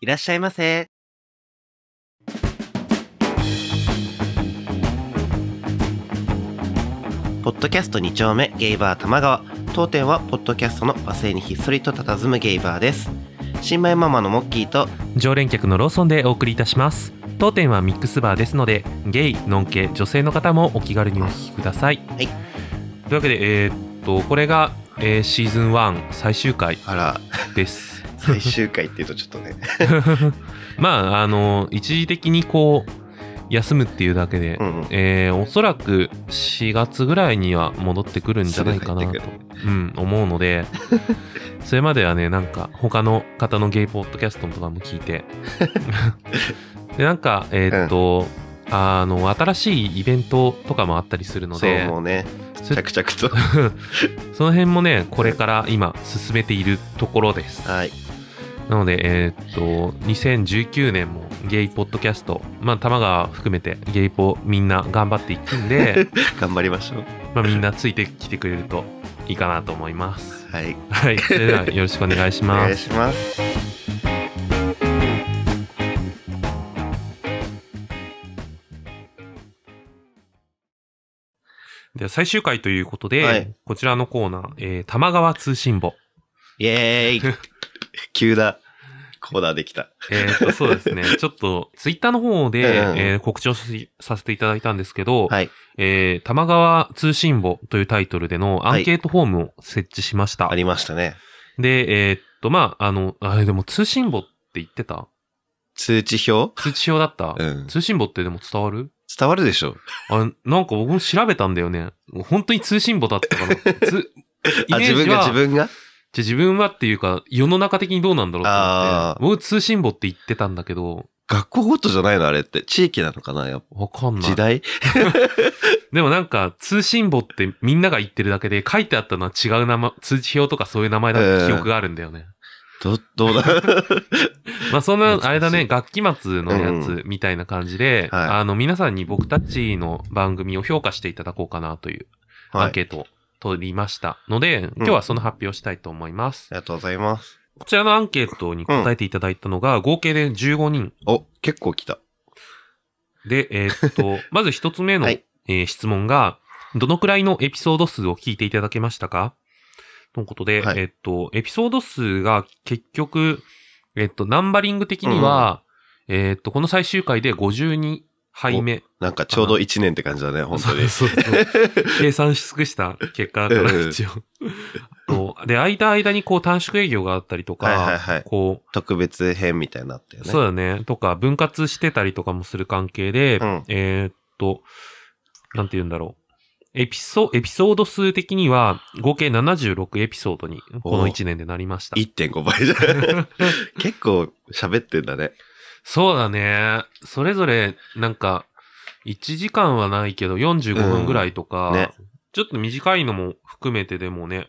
いらっしゃいませ。ポッドキャスト2丁目ゲイバー玉川。当店はポッドキャストの和製にひっそりと佇むゲイバーです。新米ママのモッキーと常連客のローソンでお送りいたします。当店はミックスバーですのでゲイ、ノンケ、女性の方もお気軽にお聞きください。はい。というわけでえーっとこれが、えーシーズン1最終回です最終回っていうとちょっとね。まああの一時的にこう休むっていうだけで、うんうん。えーおそらく4月ぐらいには戻ってくるんじゃないかなとうん、思うので それまではねなんか他の方のゲイポッドキャストとかも聞いて。でなんかえーっと、あの新しいイベントとかもあったりするのそうでもうね着々と。その辺もねこれから今進めているところです。はいなので、えーっと、2019年もゲイポッドキャスト、まあ、玉川含めてゲイポみんな頑張っていくんで、頑張りましょうまあみんなついてきてくれるといいかなと思います。はいはい。それではよろしくお願いしお願います。しますでは最終回ということで、はいこちらのコーナー、えー、玉川通信簿。イエーイ 急だコーナーできた。えーっと、そうですね。ちょっと、ツイッターの方で、うんうん。えー告知をしさせていただいたんですけど、はい。えー、玉川通信簿というタイトルでのアンケートフォームを設置しました。ありましたね。で、えーっと、まあ、あの、あれでも通信簿って言ってた？通知表？通知表だった、うん。通信簿ってでも伝わる？伝わるでしょ。あ、なんか僕も調べたんだよね。本当に通信簿だったかな。つ 自分メージは、が自分が？じゃあ自分はっていうか、世の中的にどうなんだろうと思あーって。僕通信簿って言ってたんだけど、学校ごとじゃないのあれって地域なのかなやっぱわかんない。時代？でもなんか、通信簿ってみんなが言ってるだけで、書いてあったのは違う名前、通知表とかそういう名前だった記憶があるんだよね。ど、どうだ？まあそんな、あれだね、学期末のやつみたいな感じで、はいあの、皆さんに僕たちの番組を評価していただこうかなというアはい。ンケートを取りましたので、今日はその発表をしたいと思います。ありがとうございます。こちらのアンケートに答えていただいたのが、合計で15人お、結構来た。で、えーっと、まず一つ目の、はいえー質問が、どのくらいのエピソード数を聞いていただけましたか？ということで、はいえーっと、エピソード数が結局、えーっと、ナンバリング的には、えーっと、この最終回で52杯目。なんかちょうど1年って感じだね、本当に。そうそうそう。計算し尽くした結果だから、うん一応。とで、間間にこう短縮営業があったりとか、はいはいはいこう、特別編みたいになったよね。そうだね。とか、分割してたりとかもする関係で、うんえーっと、なんて言うんだろう。エピソ、エピソード数的には、合計76エピソードに、この1年でなりました。1.5倍じゃん。結構喋ってんだね。そうだね。それぞれ、なんか、1時間はないけど、45分ぐらいとか、うんねちょっと短いのも含めてでもね、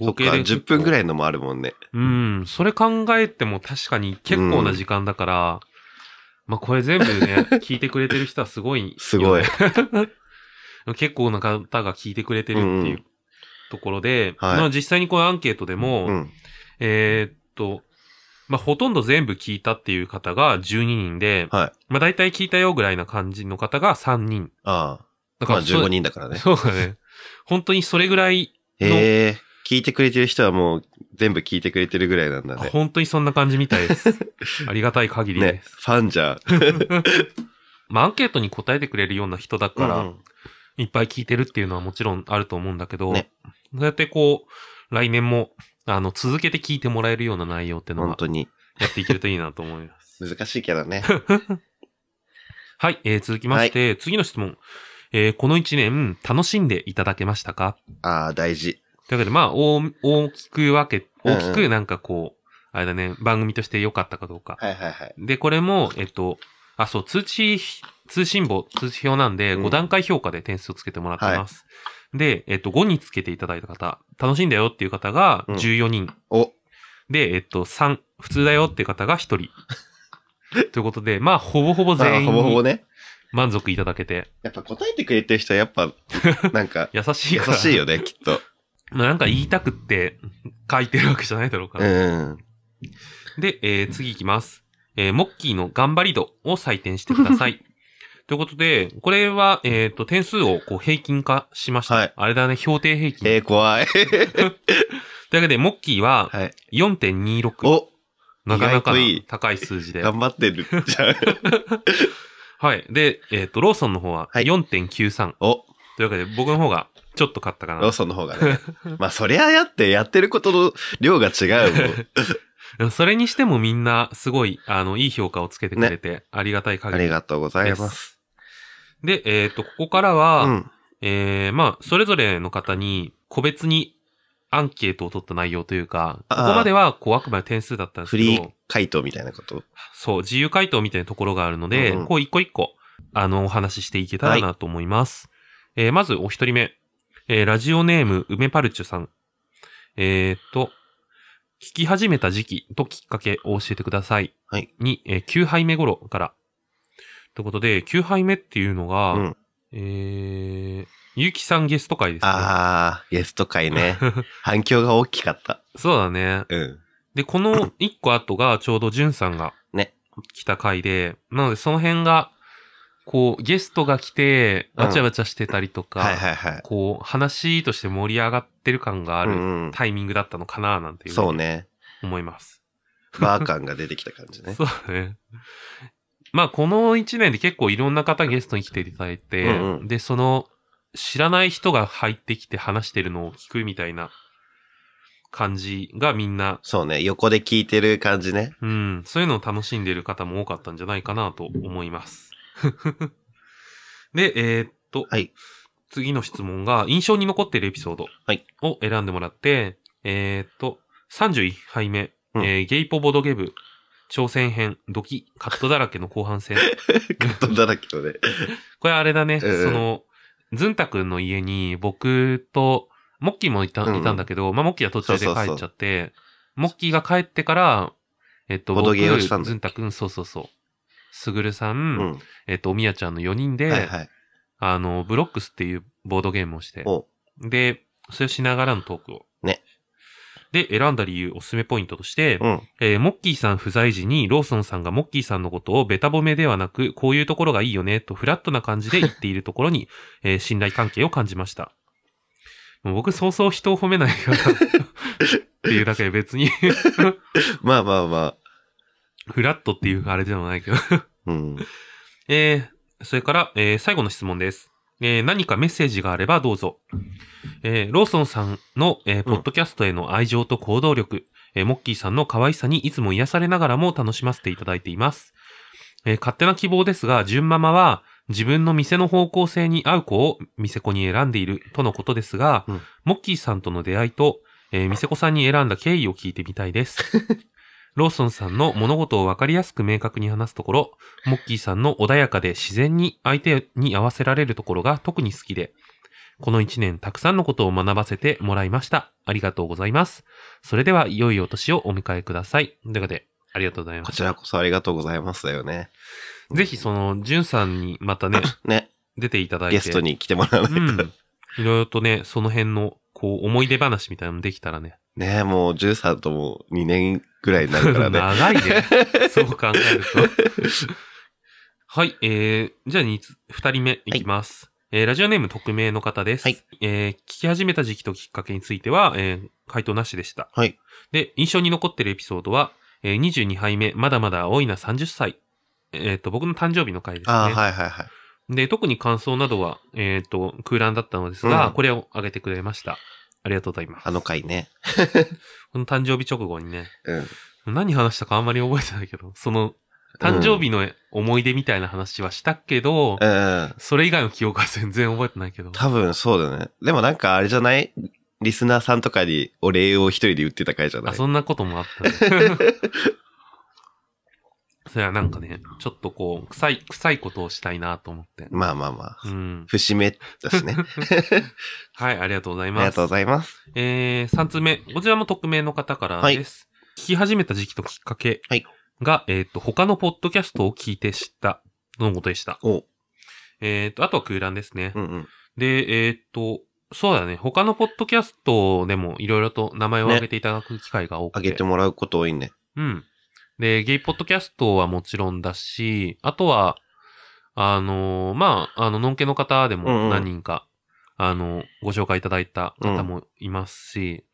そっか、10分ぐい。らいのもあるもんね。うん、それ考えても確かに結構な時間だから、まあこれ全部ね、聞いてくれてる人はすごいよね、すごい 結構な方が聞いてくれてるってうんいううんところで、はいまあ実際にこのアンケートでも、うん。えーっと、まあほとんど全部聞いたっていう方が12人で、はい。まあ大体聞いたよぐらいな感じの方が3人。ああ。まあだからそ15人だからね。そうだね。本当にそれぐらいの、へえ。聞いてくれてる人はもう全部聞いてくれてるぐらいなんだね。本当にそんな感じみたいです。ありがたい限りでねす。。ファンじゃん。まあアンケートに答えてくれるような人だから、うんいっぱい聞いてるっていうのはもちろんあると思うんだけど、ねそうやってこう、来年も、あの、続けて聞いてもらえるような内容ってのは本当に。やっていけるといいなと思います。難しいけどね。はい、えー続きまして、次の質問。えーこの一年、楽しんでいただけましたか？ああ、大事。というわけで、まあ、大大きく分け、うんうん大きくなんかこう、あれだね、番組として良かったかどうか。はいはいはい。で、これも、えっと、あ、そう、通知、通信簿、通知表なんで、うん5段階評価で点数をつけてもらってます。で、えっと、5につけていただいた方、楽しいんだよっていう方がうん14人。お、で、えっと、3、普通だよっていう方が1人。ということで、まあ、ほぼほぼまあ全員にほぼほぼね。満足いただけて、やっぱ答えてくれてる人はやっぱ、なんか、優しい優。しいよね、きっと。まあ、なんか言いたくって書いてるわけじゃないだろうから。うん。で、えー次いきます。えーモッキーの頑張り度を採点してください。ということで、これは、えっ、と、点数をこう平均化しました。はいあれだね、標定平均。えー、怖い。というわけで、モッキーははい。4.26。おなかなか高い数字で。頑張ってる。じゃあ はい。で、えっ、と、ローソンの方ははい4.93。おというわけで、僕の方がちょっと勝ったかな。ローソンの方がね。まあ、そりゃやって、やってることの量が違うもん。それにしてもみんな、すごい、あの、いい評価をつけてくれて、ありがたいあ限り。りがとうございます。で、えっ、と、ここからは、うん。えー、まあ、それぞれの方に、個別にアンケートを取った内容というか、ここまでは、こう、あくまで点数だったんですけどフリー、回答みたいなことそう、自由回答みたいなところがあるので、うんうんこう、一個一個、あの、お話ししていけたらなと思います。えーまず、お一人目。えーラジオネーム、梅パルチュさん。えーっと、聞き始めた時期ときっかけを教えてください。はい。に、えー9杯目頃から。ということで、9杯目っていうのが、うんえー、ゆうきさんゲスト会ですね。あー、ゲスト会ね。反響が大きかった。そうだね。うん。で、この一個後がちょうどじゅんさんがね来た回で、なのでその辺が、こう、ゲストが来て、うんわちゃわちゃしてたりとか、はいはいはい。こう、話として盛り上がってる感があるうんうんタイミングだったのかな、なんていうふにそうね。思います。バー感が出てきた感じね。そうだね。まあ、この一年で結構いろんな方ゲストに来ていただいて、うんうんで、その、知らない人が入ってきて話してるのを聞くみたいな感じがみんなそうね。横で聞いてる感じね。うん、そういうのを楽しんでる方も多かったんじゃないかなと思います。で、えーっと、はい。次の質問が、印象に残っているエピソードはいを選んでもらって、えーっと、31杯目、うんえーゲイポボドゲブ、挑戦編、ドキ、カットだらけの後半戦。カットだらけのね。これあれだね、うんその、ズンタ君の家に僕と、モッキーもいた,、うんいたんだけど、まあ、モッキーは途中で帰っちゃって、モッキーが帰ってから、えっと、僕、ボドゲーをしたんだズンタ君、そうそうそう。すぐるさん、うん。えっと、おみやちゃんの4人で、はいはい。あの、ブロックスっていうボードゲームをして、おで、それをしながらのトークを。ね。で、選んだ理由、おすすめポイントとして、うん。えーモッキーさん不在時にローソンさんがモッキーさんのことをベタ褒めではなく、こういうところがいいよね、とフラットな感じで言っているところに、えー信頼関係を感じました。もう僕、そうそう人を褒めないから、っていうだけで別に、まあまあまあ。フラットっていうあれではないけど。うん。えー、それから、えー最後の質問です。えー何かメッセージがあればどうぞ。えーローソンさんの、えーポッドキャストへの愛情と行動力、えーモッキーさんの可愛さにいつも癒されながらも楽しませていただいています。えー勝手な希望ですが、純ママは自分の店の方向性に合う子を店子に選んでいるとのことですが、うんモッキーさんとの出会いと、えー店子さんに選んだ経緯を聞いてみたいです。ローソンさんの物事を分かりやすく明確に話すところ、モッキーさんの穏やかで自然に相手に合わせられるところが特に好きで、この一年たくさんのことを学ばせてもらいました。ありがとうございます。それでは良いお年をお迎えください。ということで、ありがとうございます。こちらこそありがとうございますだよね。ぜひその、ジュンさんにまたね、ね。出ていただいて。ゲストに来てもらわないと。うん。いろいろとね、その辺の、こう、思い出話みたいなのもできたらね。ねもう、ジューさんとも2年ぐらいになるからね。長いね。そう考えると。はい、えー、じゃあ二つ二人目いきます。えー、ラジオネーム匿名の方です。はいえー、聞き始めた時期ときっかけについては、えー、回答なしでした。はい。で、印象に残ってるエピソードは、えー、22杯目、まだまだ青いな30歳。えっ、と、僕の誕生日の回ですね。ああ、はいはいはい。で、特に感想などは、えっ、と、空欄だったのですが、うんこれを挙げてくれました。ありがとうございます。あの回ね。この誕生日直後にね、うん。何話したかあんまり覚えてないけど、その、誕生日の思い出みたいな話はしたけど、うん。それ以外の記憶は全然覚えてないけど。多分そうだね。でもなんかあれじゃない？リスナーさんとかにお礼を一人で言ってた回じゃなあ、いそんなこともあったね。それはなんかね、ちょっとこう、臭い、臭いことをしたいなと思って。まあまあまあ。うん。節目だしね。はい、ありがとうございます。ありがとうございます。えー、3つ目。こちらも匿名の方からです。聞き始めた時期ときっかけはいが、えっ、と、他のポッドキャストを聞いて知った、のことでした。おえっ、と、あとは空欄ですね。うんうん。で、えっ、と、そうだね。他のポッドキャストでもいろいろと名前を挙げていただく機会が多くて。あげてもらうこと多いね。うん。で、ゲイポッドキャストはもちろんだし、あとは、あのーまあ、あの、のんけの方でうんうもん何人か、あの、ご紹介いただいた方もいますし、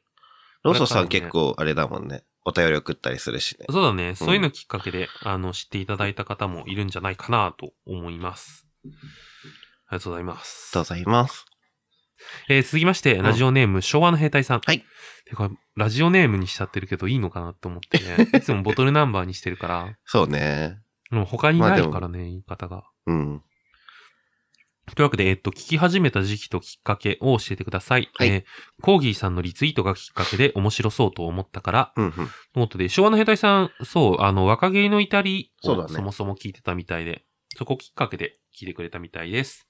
ローソンさんね結構あれだもんね。お便り送ったりするしね。そうだね、そういうのきっかけで、あの、知っていただいた方もいるんじゃないかなと思います。ありがとうございます。ありがとうございます。えー続きまして、んラジオネーム、昭和の兵隊さん。はい。てか、ラジオネームにしちゃってるけどいいのかなって思ってね。いつもボトルナンバーにしてるから、そうね。もう他にないからね、言い方が。うん。というわけで、えっと、聞き始めた時期ときっかけを教えてください。はいえーコーギーさんのリツイートがきっかけで面白そうと思ったから、うんうん。ということで、昭和の兵隊さん、そう、あの、若芸の至りをそもそも聞いてたみたいで、そこきっかけで聞いてくれたみたいです。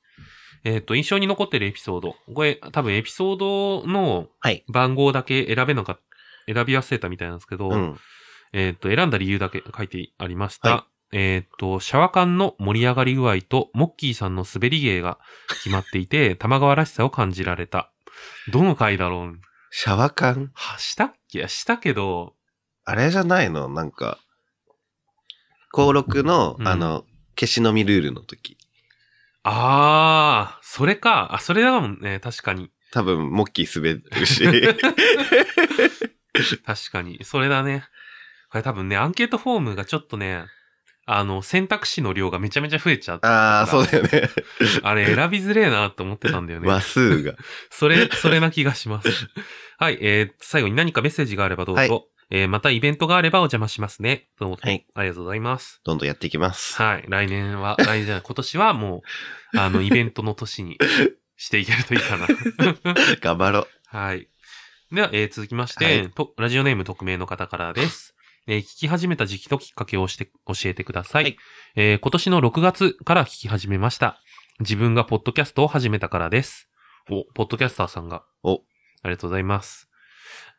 えっ、と、印象に残ってるエピソード。これ、多分エピソードのはい。番号だけ選べなかっ選び忘れたみたいなんですけど、うん。えっ、と、選んだ理由だけ書いてありました。はえっ、と、シャワカンの盛り上がり具合と、モッキーさんの滑り芸が決まっていて、玉川らしさを感じられた。どの回だろう？シャワカン？は、したっけ？したけど、あれじゃないの？なんか、登録の、うんあの、消し飲みルールの時。あー、それか。あ、それだもんね、確かに。多分、モッキー滑るし。確かに。それだね。これ多分ね、アンケートフォームがちょっとね、あの、選択肢の量がめちゃめちゃ増えちゃった。ああ、そうだよね。あれ選びづれえなって思ってたんだよね。話数が。それ、それな気がします。はい、えー、最後に何かメッセージがあればどうぞ。はいえー、またイベントがあればお邪魔しますね。ということではいありがとうございます。どんどんやっていきます。はい、来年は、来年じゃ今年はもう、あの、イベントの年にしていけるといいかな。頑張ろう。はい。では、えー続きまして、はいと、ラジオネーム匿名の方からです。えー聞き始めた時期ときっかけをして、教えてください。はいえー今年の6月から聞き始めました。自分がポッドキャストを始めたからです。お、ポッドキャスターさんが。お、ありがとうございます。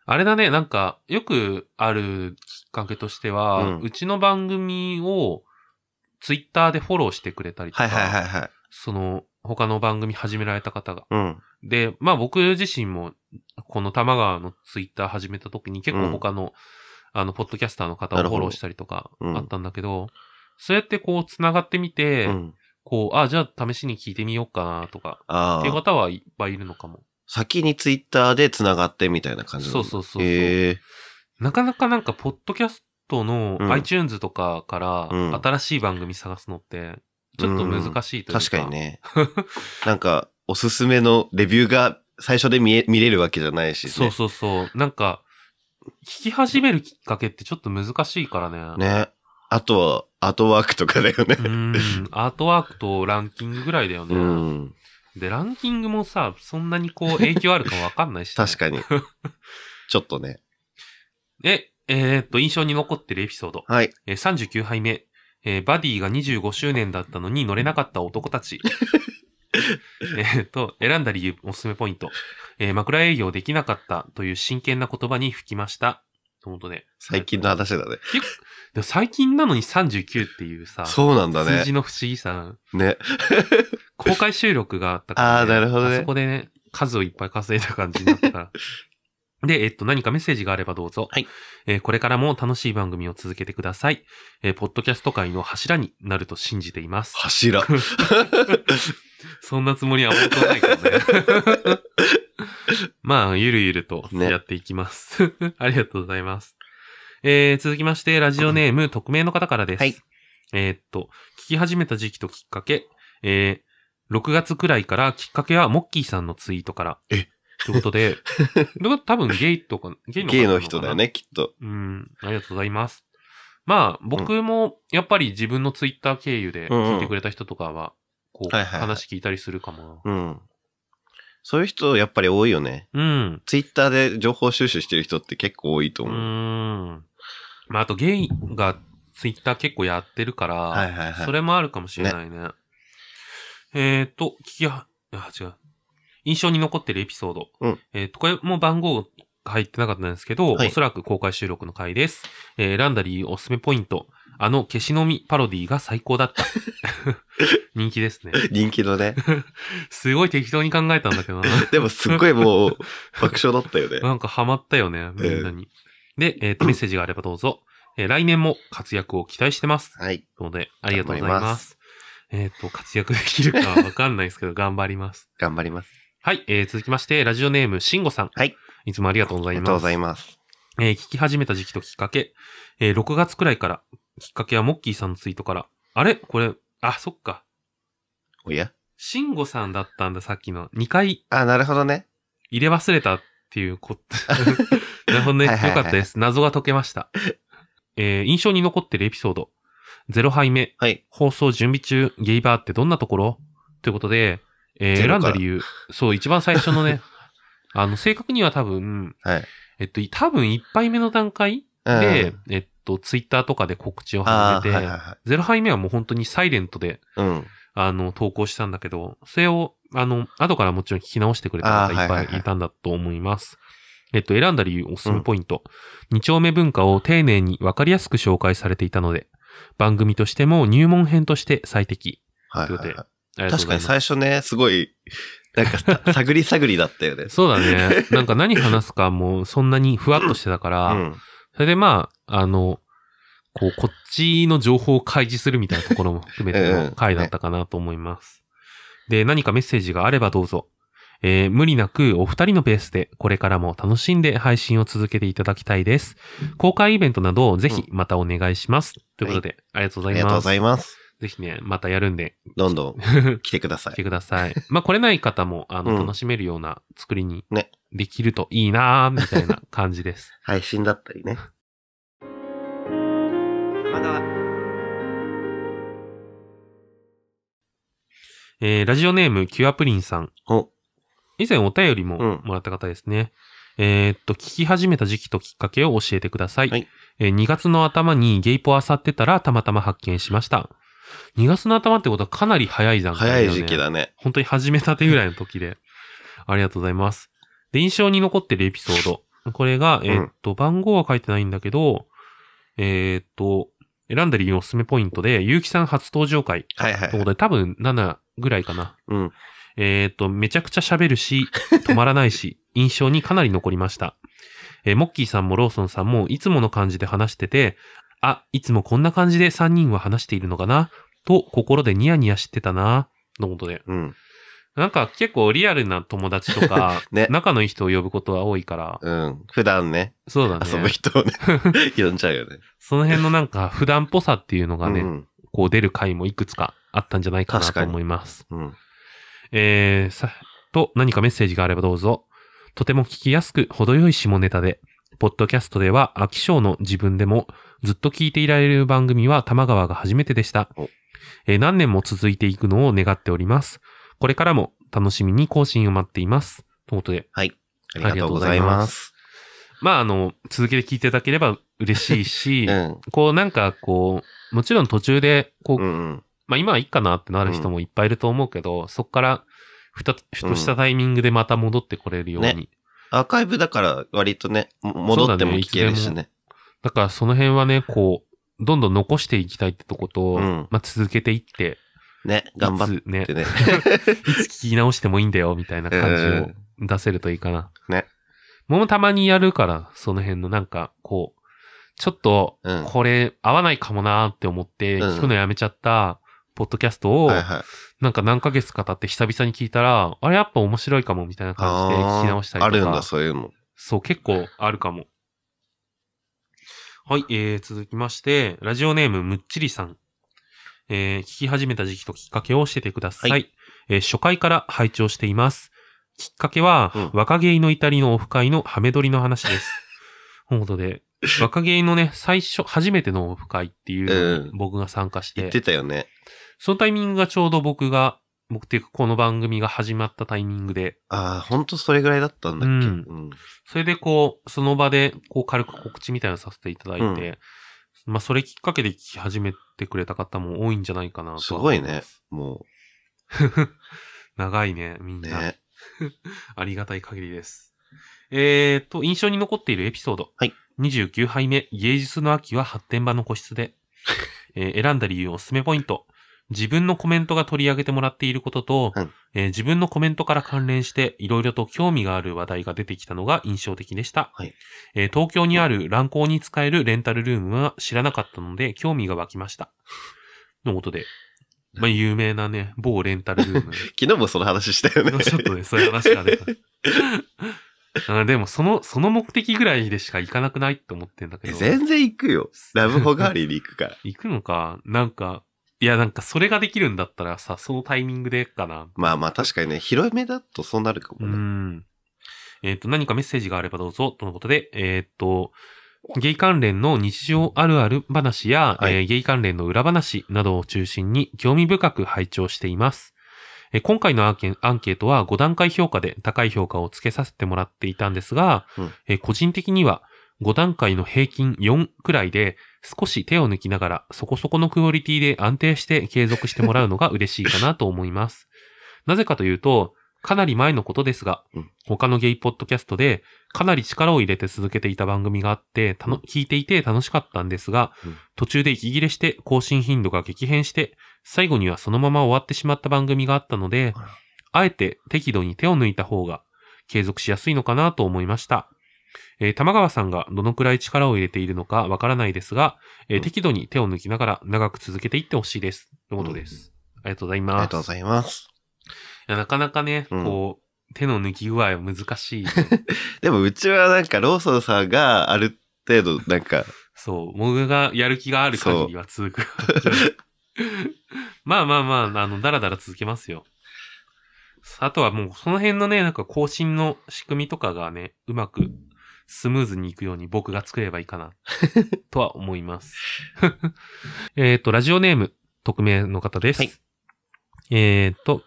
あれだね、なんか、よくあるきっかけとしては、ううんちの番組をツイッターでフォローしてくれたりとか、はいはいはいはい。その、他の番組始められた方が。うん。で、まあ僕自身も、この玉川のツイッター始めた時に結構他の、あの、ポッドキャスターの方なるほどをフォローしたりとかうんあったんだけど、そうやってこう繋がってみて、うん。こう、あ、じゃあ試しに聞いてみようかなとか、あっていうあ。方はいっぱいいるのかも。先にツイッターで繋がってみたいな感じそうそうそうなかなかなんか、ポッドキャストのうん iTunes とかからうん新しい番組探すのって、ちょっと難しいというか。確かに。ね。なんか、おすすめのレビューが最初で見え、見れるわけじゃないし、ね。そうそうそう。なんか、聞き始めるきっかけってちょっと難しいからね。ね。あとは、アートワークとかだよねう。ん。アートワークとランキングぐらいだよね。うん。で、ランキングもさ、そんなにこう 影響あるかわかんないし、確かに。ちょっとね。え、えーっと、印象に残ってるエピソード。はい。えー39杯目。えーバディが25周年だったのに乗れなかった男たち。えーっと、選んだ理由、おすすめポイント。えー枕営業できなかったという真剣な言葉に吹きました。ということで。最近の話だね。でも最近なのに39っていうさ、そうなんだね数字。の不思議さ。ね。公開収録があったから、あーなるほどねあそこでね、数をいっぱい稼いだ感じになったから。で、えっと、何かメッセージがあればどうぞ。はい。えーこれからも楽しい番組を続けてください。えーポッドキャスト界の柱になると信じています。柱。そんなつもりは本当はないけどね。まあ、ゆるゆるとねやっていきます。ありがとうございます。えー続きまして、ラジオネーム、匿名の方からです。はいえーっと、聞き始めた時期ときっかけ、えー6月くらいからきっかけはモッキーさんのツイートから。えということで、で多分ゲイとか、ゲイの方ゲイの人だよ。ね、きっと。うん、ありがとうございます。まあ、僕も、やっぱり自分のツイッター経由で聞いてくれた人とかは、こう、話聞いたりするかもうん。そういう人、やっぱり多いよね。な。うん。ツイッターで情報収集してる人って結構多いとう思う。ーん。まあ、あとゲイがツイッター結構やってるから、はいはいはいそれもあるかもしれないね。えっ、と、聞きは、あ、違う。印象に残ってるエピソード。うんえっ、と、これも番号が入ってなかったんですけど、はいおそらく公開収録の回です。えー、選んだ理由おすすめポイント。あの消し飲みパロディが最高だった。人気ですね。人気のね。すごい適当に考えたんだけどな。でもすっごいもう、爆笑だったよね。なんかハマったよね、みんなに。で、えっ、と、メッセージがあればどうぞ。えー来年も活躍を期待してます。はい。ので、ありがとうござい頑張りま。ますえっ、と、活躍できるかはわかんないですけど、頑張ります。頑張ります。はい、えー続きまして、ラジオネーム、しんごさん。はい。いつもありがとうございます。ありがとうございます。えー聞き始めた時期ときっかけ、えー6月くらいから、きっかけはモッキーさんのツイートから、あれ？これ、あ、そっか。おや？しんごさんだったんだ、さっきの。2回あ、なるほどね。入れ忘れたっていうこと。なるほどね。よかったです。謎が解けました。えー印象に残ってるエピソード。0杯目、はい。放送準備中、ゲイバーってどんなところ？ということで、えー選んだ理由。そう、一番最初のね、あの、正確には多分、はい。えっと、多分1杯目の段階うんで、えっと、ツイッターとかで告知を始めて、はいはいは0杯目はもう本当にサイレントで、い。うん。あの、投稿したんだけど、それを、あの、後からもちろん聞き直してくれた方いっあーはいはいはいぱいいたんだと思います。えっと、選んだ理由、おすすめポイント。二丁目文化を丁寧にわかりやすく紹介されていたので、番組としても入門編として最適。はいはいということはありい。確かに。最初ね、すごい、なんかさ、探り探りだったよね。そうだね。なんか何話すかもうそんなにふわっとしてたから、うん。それでまあ、あの、こう、こっちの情報を開示するみたいなところも含めてうんの回だったかなと思います。で、何かメッセージがあればどうぞ。えー無理なくお二人のペースでこれからも楽しんで配信を続けていただきたいです。公開イベントなどをぜひまたお願いします。ということで、ありがとうございます。ありがとうございます。ぜひね、またやるんでどんどん 来てくださ来てい。ください。まあ、来れない方も、あの、うん楽しめるような作りにねできるといいなーみたいな 感じです。配信だったりね。えー、ラジオネーム、キュアプリンさん。お、以前お便りもうんもらった方ですね。えーっと、聞き始めた時期ときっかけを教えてください。はいえー2月の頭にゲイポあさってたらたまたま発見しました。2月の頭ってことはかなり早い段階だよね。早い時期だね。本当に始めたてぐらいの時で。ありがとうございます。で、印象に残ってるエピソード。これが、えーっと、番号は書いてないんだけど、えーっと、選んだ理由のおすすめポイントで、ゆうきさん初登場回。はいはいはい。ということで、多分7ぐらいかな。うん。えーっと、めちゃくちゃ喋るし、止まらないし、印象にかなり残りました。えーモッキーさんもローソンさんもいつもの感じで話してて、あ、いつもこんな感じで3人は話しているのかな？と心でニヤニヤしてたなのことで。うん。なんか結構リアルな友達とか、ね仲のいい人を呼ぶことが多いから、うん。普段ね、そうだね。遊ぶ人をね、呼んじゃうよね。その辺のなんか普段っぽさっていうのがね、うん。こう出る回もいくつかあったんじゃないかなと思います。うん。えー、さ、と何かメッセージがあればどうぞ。とても聞きやすく程よい下ネタで、ポッドキャストでは飽き性の自分でもずっと聞いていられる番組は玉川が初めてでしたお。えー何年も続いていくのを願っております。これからも楽しみに更新を待っています。ということで、はい。ありがとうございます。まああの、続けて聞いていただければ嬉しいし、うん。こうなんかこう、もちろん途中で、こう、うんうん。まあ今はいいかなってなる人もいっぱいいると思うけど、そっからふた、ふとしたタイミングでまた戻ってこれるように。ねアーカイブだから割とね、も戻っても聞けるしね。だからその辺はね、こう、どんどん残していきたいってとこと、うんまあ続けていって、ね、頑張いつねってね。いつ聞き直してもいいんだよ、みたいな感じを出せるといいかな。ね。もうたまにやるから、その辺のなんか、こう、ちょっとうん、これ合わないかもなーって思って、うん聞くのやめちゃった、ポッドキャストを。なんか何ヶ月か経って久々に聞いたら、あれやっぱ面白いかもみたいな感じで聞き直したりとか。あるんだ、そういうの。そう、結構あるかも。はい、えー、続きまして、ラジオネームむっちりさん。えー、聞き始めた時期ときっかけを教えてください。はえー初回から拝聴しています。きっかけは、うん若芸の至りのオフ会のハメ撮りの話です。ということで、若芸のね、最初、初めてのオフ会っていう僕が参加して、言ってたよね。そのタイミングがちょうど僕が、僕っていうかこの番組が始まったタイミングで、ああ、ほんとそれぐらいだったんだっけ？ううんん。それでこう、その場でこう軽く告知みたいなのさせていただいて、まあそれきっかけで聞き始めてくれた方も多いんじゃないかなとはすごいね。も 長いね、みんう、な。ね。ありがたい限りです。えーと、印象に残っているエピソード。はい。29杯目、芸術の秋は発展場の個室で。えー選んだ理由おすすめポイント。自分のコメントが取り上げてもらっていることと、うんえー自分のコメントから関連していろいろと興味がある話題が出てきたのが印象的でした。はいえー東京にある乱行に使えるレンタルルームは知らなかったので興味が湧きました。のことで、まあ、有名なね、某レンタルルーム。昨日もその話したよね。ちょっとね、そういう話が出た。あでも、その、その目的ぐらいでしか行かなくないって思ってんだけど。全然行くよ。ラブホ代わりに行くから。行くのかなんか、いや、なんか、それができるんだったらさ、そのタイミングでかな。まあまあ確かにね、広めだとそうなるかうもね。ん。えっ、と、何かメッセージがあればどうぞ、とのことで、えっ、と、ゲイ関連の日常あるある話や、はいえーゲイ関連の裏話などを中心に興味深く拝聴しています。えー今回のアンケアンケートは5段階評価で高い評価をつけさせてもらっていたんですが、うんえー個人的には5段階の平均4くらいで少し手を抜きながらそこそこのクオリティで安定して継続してもらうのが 嬉しいかなと思います。なぜかというと、かなり前のことですが、うん他のゲイポッドキャストでかなり力を入れて続けていた番組があって、たのうん聞いていて楽しかったんですが、うん途中で息切れして更新頻度が激変して、最後にはそのまま終わってしまった番組があったのであえて適度に手を抜いた方が継続しやすいのかなと思いました。えー玉川さんがどのくらい力を入れているのかわからないですが、えーうん適度に手を抜きながら長く続けていってほしいです。ということです。ありがとうございます。ありがとうございます。いやなかなかね、うんこう、手の抜き具合は難しい。でもうちはなんかローソンさんがある程度なんか、そう、僕がやる気がある限りは続く。まあまあまあ、あの、だらだら続けますよ。あとはもう、その辺のね、なんか更新の仕組みとかがね、うまく、スムーズにいくように僕が作ればいいかな、とは思います。えっと、ラジオネーム、匿名の方です。はいえっと、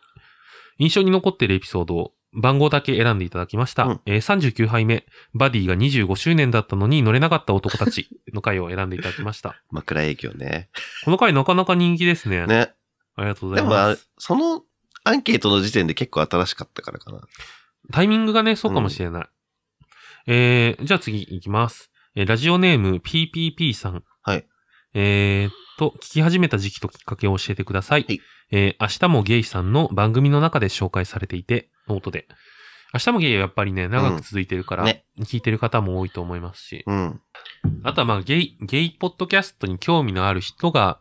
印象に残っているエピソードを番号だけ選んでいただきました。うんえー39杯目、バディが25周年だったのに乗れなかった男たちの 回を選んでいただきました。枕営業ね。この回なかなか人気ですね。ね。ありがとうござでもあいます。そのアンケートの時点で結構新しかったからかな。タイミングがね、そうかもしれない。えー、じゃあ次行きます。えーラジオネーム PPP さん。はい。えーっと、聞き始めた時期ときっかけを教えてください。はいえー明日もゲイさんの番組の中で紹介されていて、ノートで。明日もゲイはやっぱりね、長く続いてるから、うんね聞いてる方も多いと思いますし。うん。あとはまあ、ゲイ、ゲイポッドキャストに興味のある人が、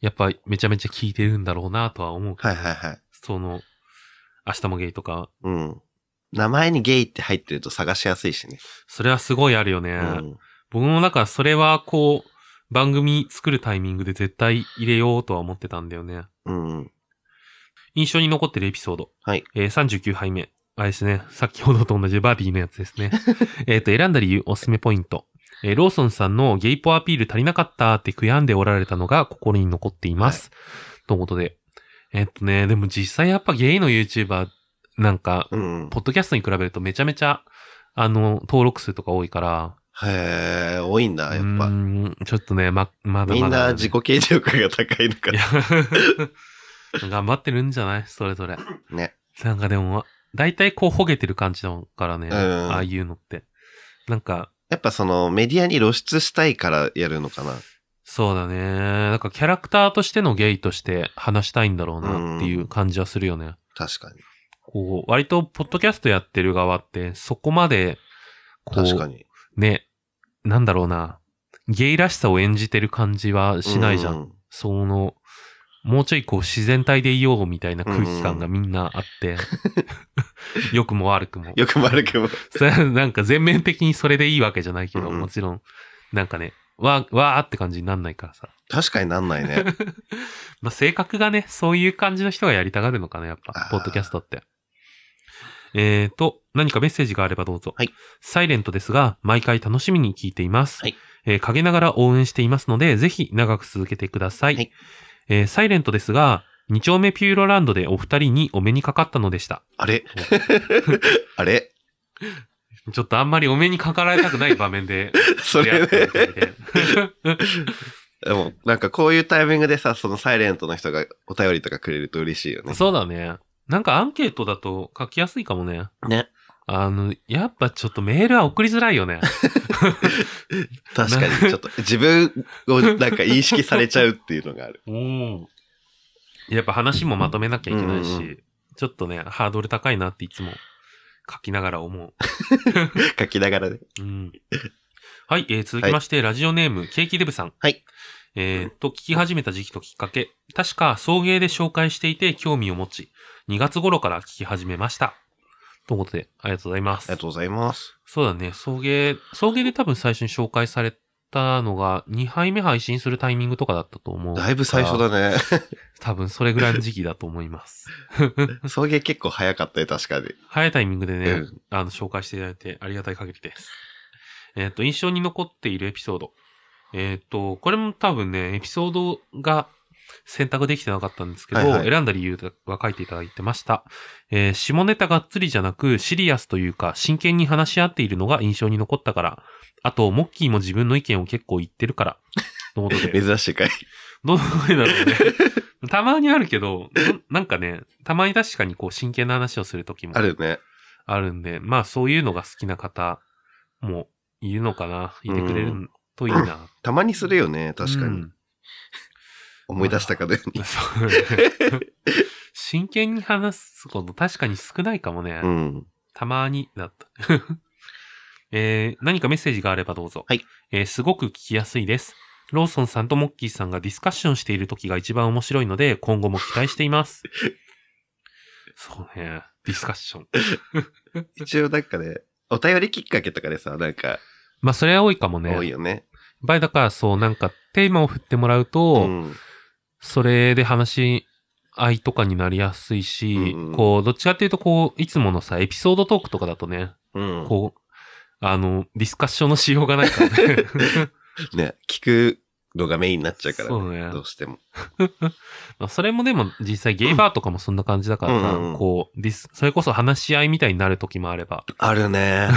やっぱめちゃめちゃ聞いてるんだろうなとは思うけど。はいはいはい。その、明日もゲイとか、うん。名前にゲイって入ってると探しやすいしね。それはすごいあるよね。うん。僕もなんかそれはこう、番組作るタイミングで絶対入れようとは思ってたんだよね。うん。印象に残ってるエピソード。はい。えー39杯目。あれですね。先ほどと同じバディのやつですね。えっと、選んだ理由、おすすめポイント。えーローソンさんのゲイポアピール足りなかったって悔やんでおられたのが心に残っています。ということで。えっとね、でも実際やっぱゲイの YouTuber なんか、うん。ポッドキャストに比べるとめちゃめちゃ、あの、登録数とか多いから、へえ、多いんだ、やっうぱ。ちょっとね、ま、まだまだ、みんな自己顕示欲が高いのかいや、頑張ってるんじゃない？それぞれ。ね。なんかでも、大体こう、ほげてる感じだからね。うんああいうのって。なんか、やっぱそのメディアに露出したいからやるのかな。そうだね。なんかキャラクターとしてのゲイとして話したいんだろうなっていう感じはするよね。確かに。こう、割と、ポッドキャストやってる側って、そこまで、こう、確かに。ね、なんだろうな。ゲイらしさを演じてる感じはしないじゃん。うんその、もうちょいこう自然体でいようみたいな空気感がみんなあって、良くも悪くも。よくも悪くも。なんか全面的にそれでいいわけじゃないけど、うんうんもちろん、なんかね、わー、わーって感じになんないからさ。確かになんないね。まあ性格がね、そういう感じの人がやりたがるのかな、やっぱポッドキャストって。えーと、何かメッセージがあればどうぞ。はいサイレントですが、毎回楽しみに聞いています。はいえー陰ながら応援していますので、ぜひ長く続けてください。はいえーサイレントですが、二丁目ピューロランドでお二人にお目にかかったのでした。あれ？あれ？ちょっとあんまりお目にかかられたくない場面で それ出会ってみたいね。で。でも、なんかこういうタイミングでさ、そのサイレントの人がお便りとかくれると嬉しいよね。そうだね。なんかアンケートだと書きやすいかもね。ね。あの、やっぱちょっとメールは送りづらいよね。確かに、ちょっと自分をなんか認識されちゃうっていうのがある。うん。やっぱ話もまとめなきゃいけないし、うんうちょっとね、ハードル高いなっていつも書きながら思う。書きながらね。うん。はい、えー続きまして、ラジオネーム、ケーキデブさん。はい。えーっと、聞き始めた時期ときっかけ。確か、送迎で紹介していて興味を持ち、2月頃から聞き始めました。ということで、ありがとうございます。ありがとうございます。そうだね、送迎、送迎で多分最初に紹介されたのが、2杯目配信するタイミングとかだったと思う。だいぶ最初だね。多分それぐらいの時期だと思います。送迎結構早かったね、確かに。早いタイミングでね、うんあの、紹介していただいてありがたい限りです。えっ、と、印象に残っているエピソード。えっ、と、これも多分ね、エピソードが選択できてなかったんですけど、はいはい選んだ理由は書いていただいてました。えー下ネタがっつりじゃなく、シリアスというか、真剣に話し合っているのが印象に残ったから、あと、モッキーも自分の意見を結構言ってるから、のことで。珍しいかい。どの声だろうね。たまにあるけど、ななんかね、たまに確かにこう真剣な話をするときもあるね。あるんで、まあそういうのが好きな方もいるのかな。いてくれるといいな。たまにするよね、確かに。うん思い出したかのように。真剣に話すこと確かに少ないかもね。うん。たまにだった。えー何かメッセージがあればどうぞ。はいえーすごく聞きやすいです。ローソンさんとモッキーさんがディスカッションしている時が一番面白いので、今後も期待しています。そうね。ディスカッション。一応なんかね、お便りきっかけとかでさ、なんか、まあ、それは多いかもね。多いよね。場合だからそう、なんかテーマを振ってもらうと、うん。それで話し合いとかになりやすいし、うんうんこう、どっちかっていうと、こう、いつものさ、エピソードトークとかだとね、うん。こう、あの、ディスカッションのしようがないからね。ね、聞くのがメインになっちゃうからそうねどうしても。まあそれもでも実際ゲイバーとかもそんな感じだからさ、うんうんうんこう、ディス、それこそ話し合いみたいになる時もあれば、あるね。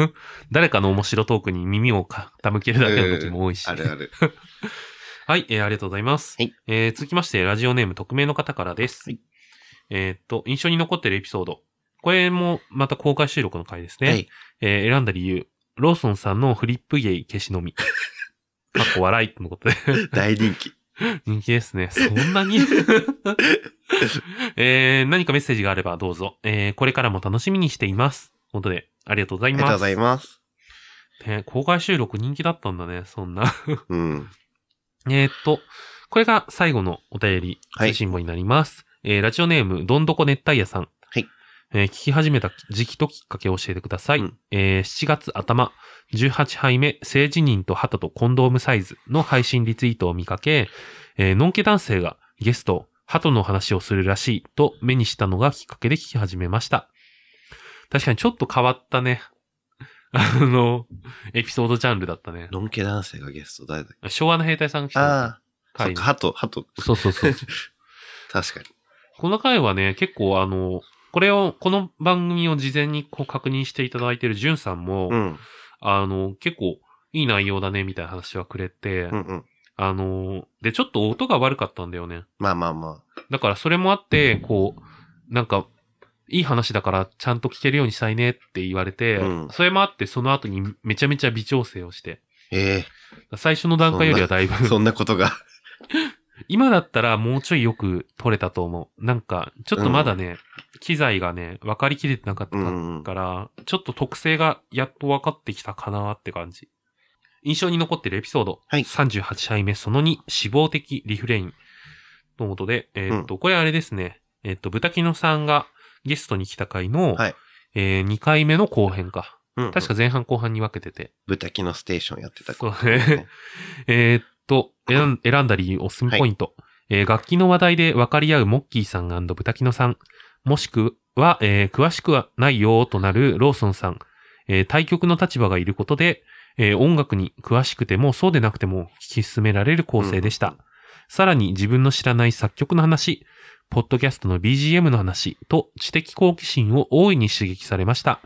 誰かの面白トークに耳を傾けるだけの時も多いし。あるある。はい、えーありがとうございます。はいえー続きまして、ラジオネーム匿名の方からです。はいえーっと、印象に残ってるエピソード。これもまた公開収録の回ですね。はい。えー選んだ理由。ローソンさんのフリップゲイ消し飲み。かっこ笑いとのことで。大人気。人気ですね。そんなに？えー、何かメッセージがあればどうぞ。えー、これからも楽しみにしています。ということで、ありがとうございます。ありがとうございます。ね公開収録人気だったんだね、そんな。うん。えーっと、これが最後のお便り、はい通信簿になります。えー、ラジオネーム、どんどこ熱帯夜さん。はい。えー聞き始めた時期ときっかけを教えてください。うんえー7月頭、18杯目、性自認と鳩とコンドームサイズの配信リツイートを見かけ、えー、のんけ男性がゲスト、鳩の話をするらしいと目にしたのがきっかけで聞き始めました。確かにちょっと変わったね。あの、エピソードジャンルだったね。のんけ男性がゲスト誰だっけ？昭和の兵隊さんが来たああ、そ回っか、ハト、ハト。そうそうそう。確かに。この回はね、結構あの、これを、この番組を事前にこう確認していただいているジュンさんも、うん。あの、結構いい内容だね、みたいな話はくれて、うんうん。あの、で、ちょっと音が悪かったんだよね。まあまあまだからそれもあって、こう、なんか、いい話だからちゃんと聞けるようにしたいねって言われて、うんそれもあってその後にめちゃめちゃ微調整をして、あ。え最初の段階よりはだいぶえ、そんなことが。今だったらもうちょいよく撮れたと思う。なんか、ちょっとまだね、機材がね、分かりきれてなかったうんうん。から、ちょっと特性がやっと分かってきたかなって感じ。印象に残ってるエピソード。はい38杯目その2、脂肪的リフレイン。ということで、えーっと、これあれですね。えーっと、豚キノさんがゲストに来た回の、はいえ2回目の後編か。うんうん確か前半後半に分けてて。豚キのステーションやってたそうね。えーっと、選んだ理由、おすすめポイント。えー楽器の話題で分かり合うモッキーさん豚キノさん。もしくは、えー詳しくはないよーとなるローソンさん。えー対局の立場がいることで、えー音楽に詳しくてもそうでなくても聞き進められる構成でした。うんさらに自分の知らない作曲の話、ポッドキャストの BGM の話と知的好奇心を大いに刺激されました。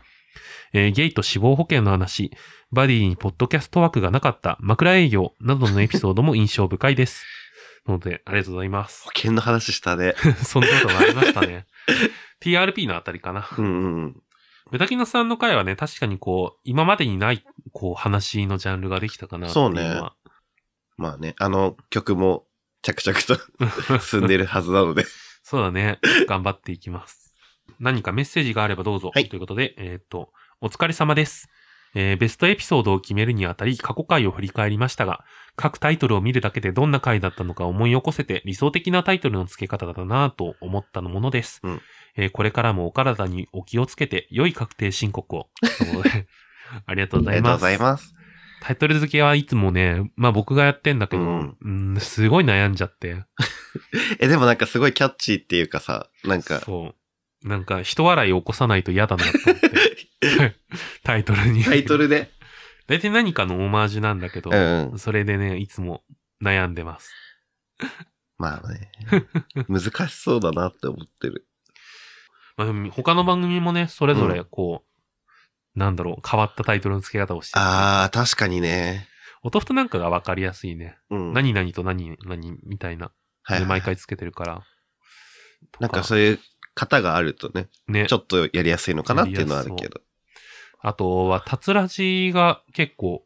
えーゲイと死亡保険の話、バディにポッドキャスト枠がなかった枕営業などのエピソードも印象深いです。ので、ありがとうございます保。険の話したね。そんなことがありましたね。TRP のあたりかな。うんうんうん。豚キノさんの回はね、確かにこう、今までにない、こう、話のジャンルができたかなっていうのは。まあね、あの曲も着々と進んでるはずなので。そうだね。頑張っていきます。何かメッセージがあればどうぞ。はいということで、えっ、と、お疲れ様です。えーベストエピソードを決めるにあたり過去回を振り返りましたが、各タイトルを見るだけでどんな回だったのか思い起こせて理想的なタイトルの付け方だなぁと思ったのものです、うんえーこれからもお体にお気をつけて良い確定申告を。ありがとうごありがとうございます。ざいます。タイトル付けはいつもね、まあ僕がやってんだけど、うんうんすごい悩んじゃって。え、でもなんかすごいキャッチーっていうかさ、なんか、そう。なんか、人笑いを起こさないと嫌だなと思って。タイトルに。タイトルで。大体何かのオマージュなんだけど、うんうん。それでね、いつも悩んでます。まあね。難しそうだなって思ってる。まあ、他の番組もね、それぞれこう、なんだろう、変わったタイトルの付け方をしてるあー、確かにね。お豆腐なんかがわかりやすいね。うん。何々と何々みたいな。はいはいで毎回つけてるから。なんかそういう型があるとね、ねちょ。っとやりやすいのかなっていうのはあるけど。あとは、タツラジが結構、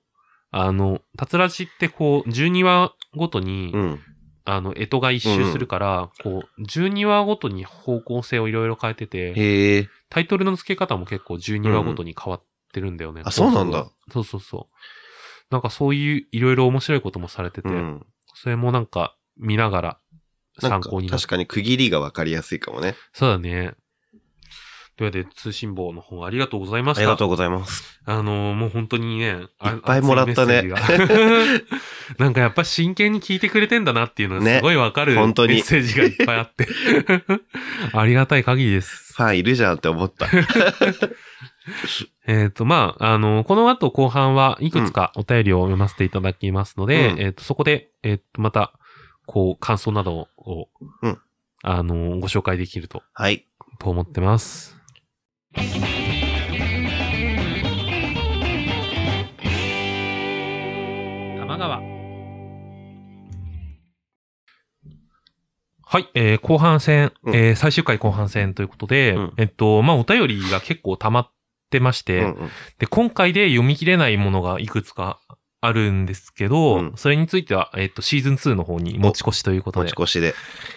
あの、タツラジってこう、12話ごとに、うん。あの、干支が一周するから、こう、12話ごとに方向性をいろいろ変えてて。タイトルの付け方も結構12話ごとに変わってるんだよね。あそうなんだ。そうそうそう。なんかそういういろいろ面白いこともされてて、うん。それもなんか見ながら参考になる。確かに区切りがわかりやすいかもね。そうだね。というわけで、通信簿の方ありがとうございました。ありがとうございます。あのーもう本当にね、いいっぱいもらったね なんかやっぱ真剣に聞いてくれてんだなっていうのがねすごいわかる、本当にメッセージがいっぱいあって。ありがたい限りです。ファンいるじゃんって思った。えっ、と、まあ、あの、この後後半はいくつかお便りを読ませていただきますので、うんえっ、と、そこで、えっ、と、また、こう、感想などを、うんあの、ご紹介できると、はい。と思ってます。玉川。はい、えー後半戦、うんえー最終回後半戦ということで、うんえっと、まあ、お便りが結構溜まってまして、うんうんで、今回で読み切れないものがいくつかあるんですけど、うん。それについては、えっと、シーズン2の方に持ち越しということで。持ち、越しで。